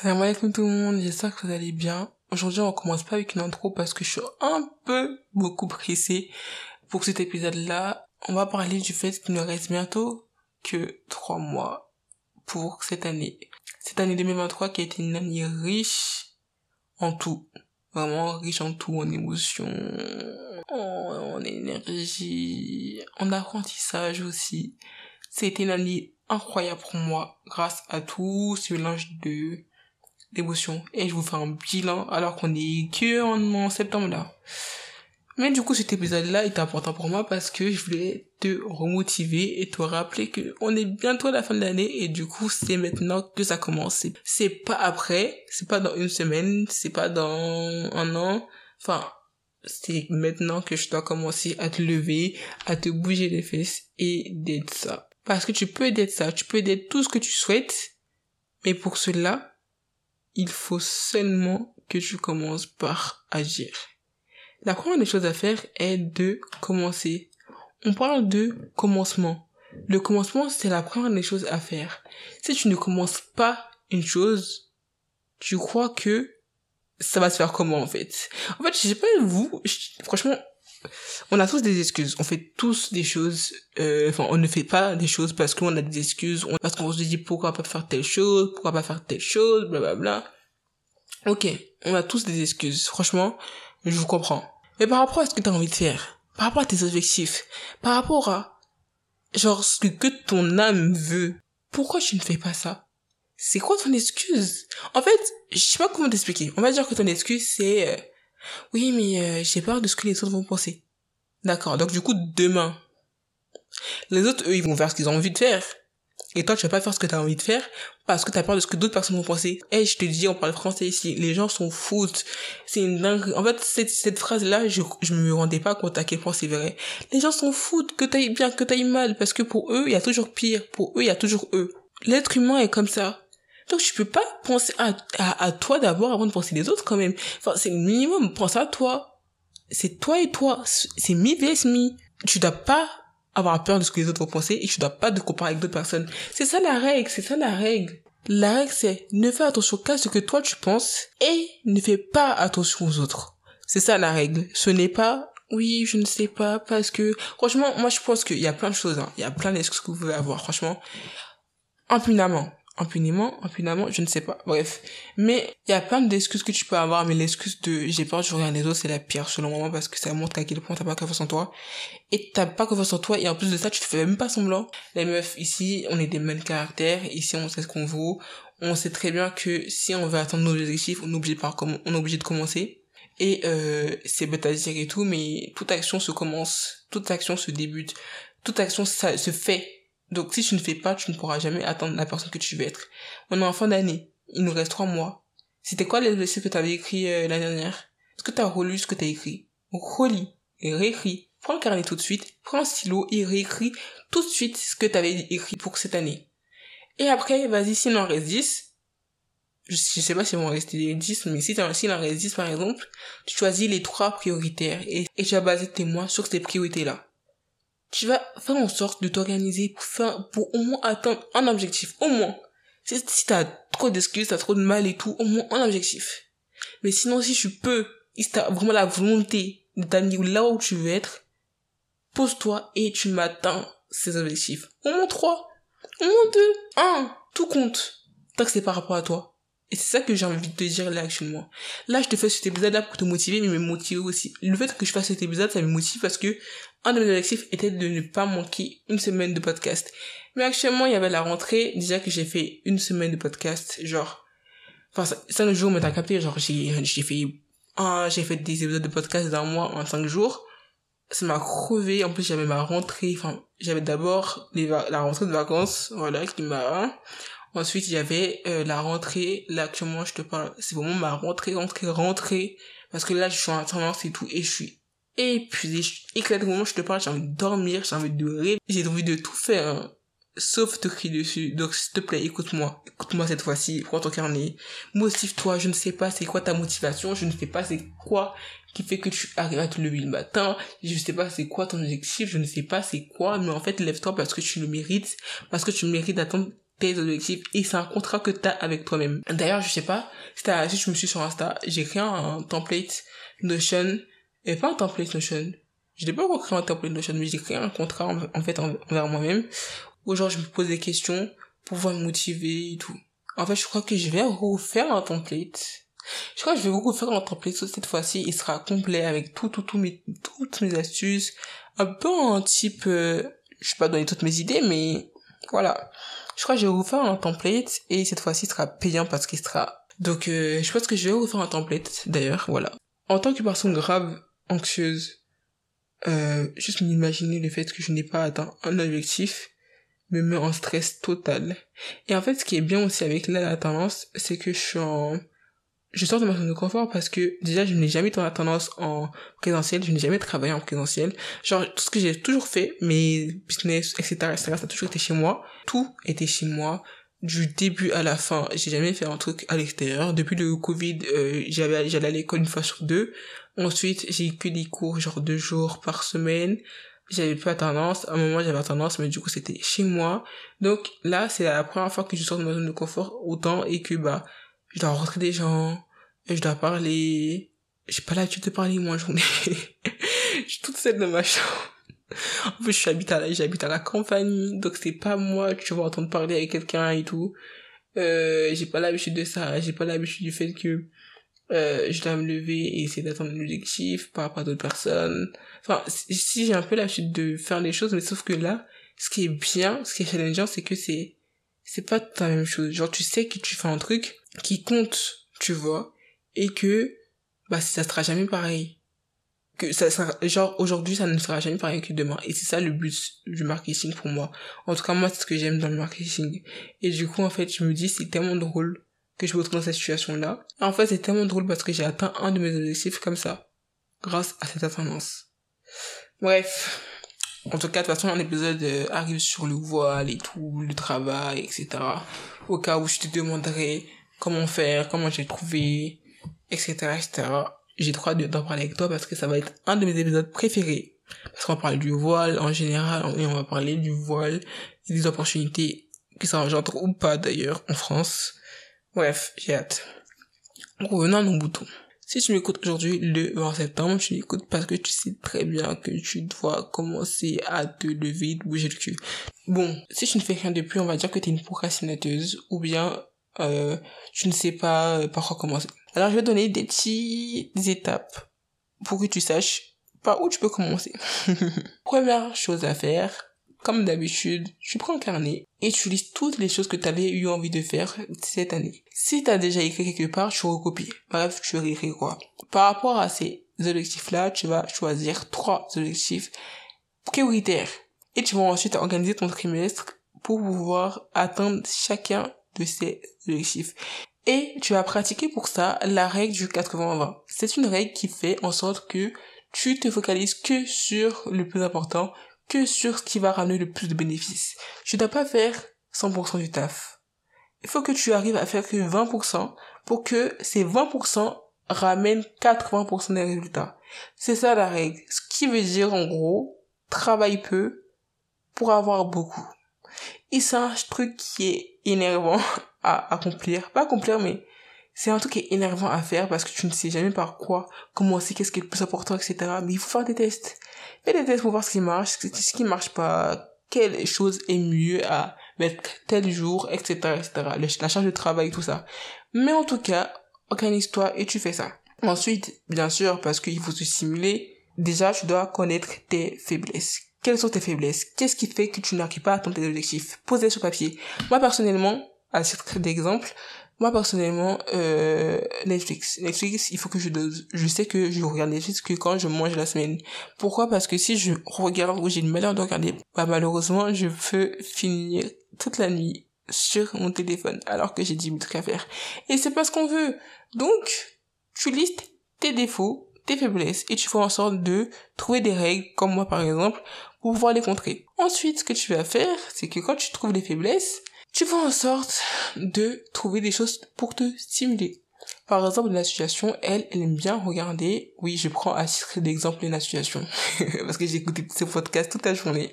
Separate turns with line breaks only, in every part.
Salam alaikum tout le monde, j'espère que vous allez bien. Aujourd'hui, on commence pas avec une intro parce que je suis un peu beaucoup pressée pour cet épisode-là. On va parler du fait qu'il ne reste bientôt que trois mois pour cette année. Cette année 2023 qui a été une année riche en tout. Vraiment riche en tout, en émotions, en, énergie, en apprentissage aussi. C'était une année incroyable pour moi grâce à tout ce mélange de d'émotions. Et je vous fais un bilan alors qu'on est que en, septembre là. Mais du coup, cet épisode-là est important pour moi parce que je voulais te remotiver et te rappeler que on est bientôt à la fin de l'année et du coup, c'est maintenant que ça commence. C'est pas après, c'est pas dans une semaine, c'est pas dans un an. Enfin, c'est maintenant que je dois commencer à te lever, à te bouger les fesses et d'être ça. Parce que tu peux d'être ça, tu peux d'être tout ce que tu souhaites, mais pour cela, il faut seulement que tu commences par agir. La première des choses à faire est de commencer. On parle de commencement. Le commencement, c'est la première des choses à faire. Si tu ne commences pas une chose, tu crois que ça va se faire comment en fait? En fait, je sais pas vous, franchement, on a tous des excuses. On fait tous des choses. Euh, enfin, on ne fait pas des choses parce qu'on a des excuses. Parce qu'on se dit pourquoi pas faire telle chose, pourquoi pas faire telle chose, blablabla. Ok, on a tous des excuses. Franchement, je vous comprends. Mais par rapport à ce que tu as envie de faire, par rapport à tes objectifs, par rapport à genre ce que ton âme veut, pourquoi tu ne fais pas ça? C'est quoi ton excuse? En fait, je sais pas comment t'expliquer. On va dire que ton excuse c'est euh, oui, mais euh, j'ai peur de ce que les autres vont penser. D'accord. Donc du coup, demain, les autres, eux, ils vont faire ce qu'ils ont envie de faire. Et toi, tu vas pas faire ce que tu as envie de faire parce que tu as peur de ce que d'autres personnes vont penser. Et je te dis, on parle français ici. Les gens sont foutent. C'est une dingue. En fait, cette, cette phrase-là, je, je me rendais pas compte à quel point c'est vrai. Les gens sont foutent que t'ailles bien, que t'ailles mal. Parce que pour eux, il y a toujours pire. Pour eux, il y a toujours eux. L'être humain est comme ça. Donc tu peux pas penser à, à, à toi d'abord avant de penser les autres quand même. Enfin, c'est le minimum. Pense à toi. C'est toi et toi. C'est mi vs mi. Tu dois pas avoir peur de ce que les autres vont penser et tu dois pas te comparer avec d'autres personnes. C'est ça la règle. C'est ça la règle. La règle c'est ne fais attention qu'à ce que toi tu penses et ne fais pas attention aux autres. C'est ça la règle. Ce n'est pas oui, je ne sais pas, parce que, franchement, moi, je pense qu'il y a plein de choses, hein. Il y a plein d'excuses que vous pouvez avoir, franchement. Impunément impunément, impunément, je ne sais pas. Bref. Mais il y a plein d'excuses que tu peux avoir, mais l'excuse de j'ai peur de rien les autres, c'est la pire selon moi parce que ça montre à quel point t'as pas confiance en toi. Et t'as pas confiance en toi et en plus de ça, tu te fais même pas semblant. Les meufs, ici, on est des mêmes caractères, ici on sait ce qu'on vaut. On sait très bien que si on veut atteindre nos objectifs, on est obligé, on est obligé de commencer. Et euh, c'est bête à dire et tout, mais toute action se commence, toute action se débute, toute action ça, se fait donc si tu ne fais pas, tu ne pourras jamais atteindre la personne que tu veux être. On est en fin d'année. Il nous reste trois mois. C'était quoi les dossiers que tu avais écrit euh, l'année dernière? Est-ce que tu as relu ce que tu as écrit? Relis et réécris. Prends le carnet tout de suite, prends un stylo et réécris tout de suite ce que tu avais écrit pour cette année. Et après, vas-y, s'il en reste 10, je, sais pas si vont rester 10, mais si s'il en reste 10 par exemple, tu choisis les trois prioritaires et, et tu vas baser tes mois sur ces priorités-là tu vas faire en sorte de t'organiser pour faire, pour au moins atteindre un objectif, au moins. Si, si t'as trop d'excuses, t'as trop de mal et tout, au moins un objectif. Mais sinon, si tu peux, si t'as vraiment la volonté de t'amener là où tu veux être, pose-toi et tu m'atteins ces objectifs. Au moins trois, au moins deux, un, tout compte. Tant que c'est par rapport à toi. Et c'est ça que j'ai envie de te dire là actuellement. Là, je te fais cet épisode-là pour te motiver, mais me motiver aussi. Le fait que je fasse cet épisode, ça me motive parce que un de mes objectifs était de ne pas manquer une semaine de podcast. Mais actuellement, il y avait la rentrée, déjà que j'ai fait une semaine de podcast, genre, enfin, ça, le jour, mais t'as capté, genre, j'ai, j'ai fait, un, j'ai fait des épisodes de podcast d'un mois en cinq jours. Ça m'a crevé, en plus j'avais ma rentrée, enfin, j'avais d'abord la rentrée de vacances, voilà, qui m'a, Ensuite, il y avait euh, la rentrée. Là, actuellement, je te parle, c'est vraiment ma rentrée, rentrée, rentrée. Parce que là, je suis en alternance et tout, et je suis épuisée. Au moment je te parle, j'ai envie de dormir, j'ai envie de rêver. J'ai envie de tout faire, hein. sauf te crier dessus. Donc, s'il te plaît, écoute-moi. Écoute-moi cette fois-ci. Prends ton carnet. Motive-toi. Je ne sais pas c'est quoi ta motivation. Je ne sais pas c'est quoi qui fait que tu arrives à te lever le matin. Je ne sais pas c'est quoi ton objectif. Je ne sais pas c'est quoi. Mais en fait, lève-toi parce que tu le mérites. Parce que tu mérites d'attendre tes objectifs et c'est un contrat que tu as avec toi-même. D'ailleurs, je sais pas, si, si je me suis sur Insta, j'ai créé un template Notion, et pas un template Notion. Je n'ai pas encore créé un template Notion, mais j'ai créé un contrat en, fait envers moi-même, où genre je me pose des questions pour pouvoir me motiver et tout. En fait, je crois que je vais refaire un template. Je crois que je vais beaucoup faire un template cette fois-ci. Il sera complet avec tout, tout, tout mes, toutes mes astuces. Un peu en type, euh, je vais pas donner toutes mes idées, mais voilà. Je crois que je vais refaire un template et cette fois-ci il sera payant parce qu'il sera. Donc, euh, je pense que je vais refaire un template d'ailleurs, voilà. En tant que personne grave, anxieuse, euh, juste m'imaginer le fait que je n'ai pas atteint un objectif me met en stress total. Et en fait, ce qui est bien aussi avec la tendance, c'est que je suis en, je sors de ma zone de confort parce que déjà, je n'ai jamais été la tendance en présentiel, je n'ai jamais travaillé en présentiel. Genre, tout ce que j'ai toujours fait, mes business, etc., etc., ça a toujours été chez moi. Tout était chez moi. Du début à la fin, j'ai jamais fait un truc à l'extérieur. Depuis le Covid, euh, j'avais, j'allais à l'école une fois sur deux. Ensuite, j'ai eu que des cours, genre deux jours par semaine. J'avais pas tendance. À un moment j'avais tendance mais du coup c'était chez moi. Donc là c'est la première fois que je sors de ma zone de confort autant et que bah je dois rencontrer des gens et je dois parler. J'ai pas l'habitude de parler moi journée je suis toute seule dans ma chambre en plus je suis habite à j'habite à la campagne donc c'est pas moi que tu vas entendre parler avec quelqu'un et tout euh, j'ai pas l'habitude de ça j'ai pas l'habitude du fait que euh, je dois me lever et essayer d'atteindre l'objectif par rapport à d'autres personnes. Enfin, si j'ai un peu la chute de faire les choses, mais sauf que là, ce qui est bien, ce qui est challengeant, c'est que c'est, c'est pas la même chose. Genre, tu sais que tu fais un truc qui compte, tu vois, et que, bah, ça sera jamais pareil. Que ça sera, genre, aujourd'hui, ça ne sera jamais pareil que demain. Et c'est ça le but du marketing pour moi. En tout cas, moi, c'est ce que j'aime dans le marketing. Et du coup, en fait, je me dis, c'est tellement drôle que je me retrouve dans cette situation-là. En fait, c'est tellement drôle parce que j'ai atteint un de mes objectifs comme ça, grâce à cette tendance. Bref. En tout cas, de toute façon, un épisode euh, arrive sur le voile et tout, le travail, etc. Au cas où je te demanderai comment faire, comment j'ai trouvé, etc., etc. J'ai trop hâte d'en parler avec toi parce que ça va être un de mes épisodes préférés. Parce qu'on va parler du voile en général et on va parler du voile et des opportunités qui ça engendre ou pas d'ailleurs en France. Bref, j'ai hâte. Revenons à nos boutons. Si tu m'écoutes aujourd'hui le 20 septembre, tu m'écoutes parce que tu sais très bien que tu dois commencer à te lever, de bouger le cul. Bon, si tu ne fais rien depuis, on va dire que tu es une procrastinateuse ou bien euh, tu ne sais pas euh, par quoi commencer. Alors je vais donner des petites étapes pour que tu saches par où tu peux commencer. Première chose à faire, comme d'habitude, tu prends un carnet et tu lis toutes les choses que tu avais eu envie de faire cette année. Si tu as déjà écrit quelque part, tu recopies. Bref, tu réécris quoi. Par rapport à ces objectifs-là, tu vas choisir trois objectifs prioritaires. Et tu vas ensuite organiser ton trimestre pour pouvoir atteindre chacun de ces objectifs. Et tu vas pratiquer pour ça la règle du 80-20. C'est une règle qui fait en sorte que tu te focalises que sur le plus important que sur ce qui va ramener le plus de bénéfices. Tu ne dois pas faire 100% du taf. Il faut que tu arrives à faire que 20% pour que ces 20% ramènent 80% des résultats. C'est ça la règle. Ce qui veut dire en gros, travaille peu pour avoir beaucoup. Et c'est un truc qui est énervant à accomplir. Pas accomplir, mais c'est un truc qui est énervant à faire parce que tu ne sais jamais par quoi commencer, qu'est-ce qui est le plus important, etc. Mais il faut faire des tests. Fais des tests pour voir ce qui marche, ce qui marche pas, quelle chose est mieux à mettre tel jour, etc., etc. La charge de travail, tout ça. Mais en tout cas, organise-toi et tu fais ça. Ensuite, bien sûr, parce qu'il faut se simuler, déjà, tu dois connaître tes faiblesses. Quelles sont tes faiblesses? Qu'est-ce qui fait que tu n'arrives pas à atteindre tes objectifs? Posez sur papier. Moi, personnellement, à titre d'exemple, moi personnellement, euh, Netflix. Netflix, il faut que je dose. Je sais que je regarde Netflix que quand je mange la semaine. Pourquoi? Parce que si je regarde ou j'ai une manière de regarder, bah malheureusement, je peux finir toute la nuit sur mon téléphone alors que j'ai 10 minutes à faire. Et c'est pas ce qu'on veut. Donc, tu listes tes défauts, tes faiblesses et tu fais en sorte de trouver des règles, comme moi par exemple, pour pouvoir les contrer. Ensuite, ce que tu vas faire, c'est que quand tu trouves les faiblesses, tu fais en sorte de trouver des choses pour te stimuler. Par exemple, la situation, elle, elle aime bien regarder, oui, je prends à titre d'exemple la situation, parce que j'ai écouté ce podcast toute la journée.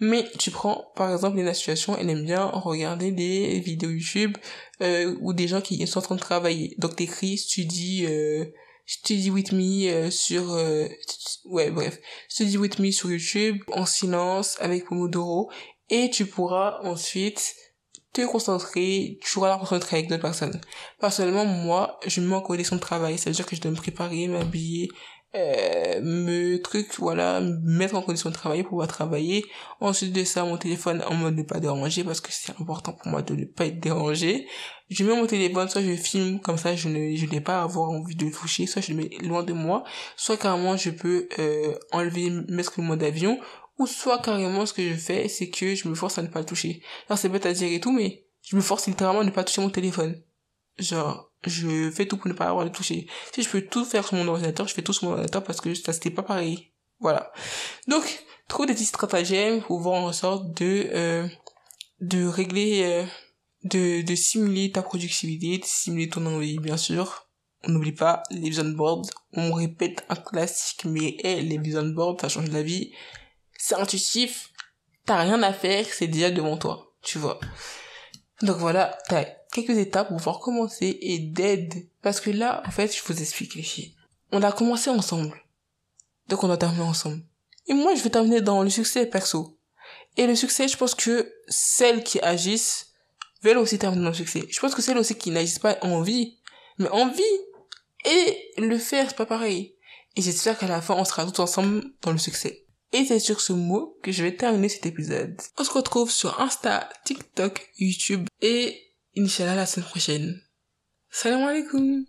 Mais tu prends, par exemple, la situation, elle aime bien regarder des vidéos YouTube, euh, ou des gens qui sont en train de travailler. Donc t'écris, tu dis, euh, Study with me euh, sur euh, ouais bref Study with me sur YouTube en silence avec Pomodoro et tu pourras ensuite te concentrer, tu pourras la concentrer avec d'autres personnes. Personnellement, moi, je me mets en condition de travail, c'est-à-dire que je dois me préparer, m'habiller, euh, me truc voilà mettre en condition de travailler pour pouvoir travailler. Ensuite de ça mon téléphone en mode ne pas déranger parce que c'est important pour moi de ne pas être dérangé. Je mets mon téléphone soit je filme comme ça je ne je n'ai pas à avoir envie de le toucher soit je le mets loin de moi. Soit carrément je peux euh, enlever mettre le mode avion ou soit carrément ce que je fais c'est que je me force à ne pas le toucher alors c'est bête à dire et tout mais je me force littéralement à ne pas toucher mon téléphone genre je fais tout pour ne pas avoir le toucher. Si je peux tout faire sur mon ordinateur, je fais tout sur mon ordinateur parce que ça c'était pas pareil. Voilà. Donc, trop de petits stratagèmes pour voir en sorte de euh, de régler euh, de de simuler ta productivité, de simuler ton envie bien sûr. On n'oublie pas les vision boards, on répète un classique mais les vision boards ça change la vie. C'est intuitif, t'as rien à faire, c'est déjà devant toi, tu vois. Donc voilà, t'as quelques étapes pour pouvoir commencer et d'aide. Parce que là, en fait, je vous explique les filles. On a commencé ensemble. Donc on a terminé ensemble. Et moi, je vais terminer dans le succès perso. Et le succès, je pense que celles qui agissent veulent aussi terminer dans le succès. Je pense que celles aussi qui n'agissent pas en vie, mais en vie. Et le faire, c'est pas pareil. Et j'espère qu'à la fin, on sera tous ensemble dans le succès. Et c'est sur ce mot que je vais terminer cet épisode. On se retrouve sur Insta, TikTok, YouTube et Inch'Allah la semaine prochaine. Salam alaikum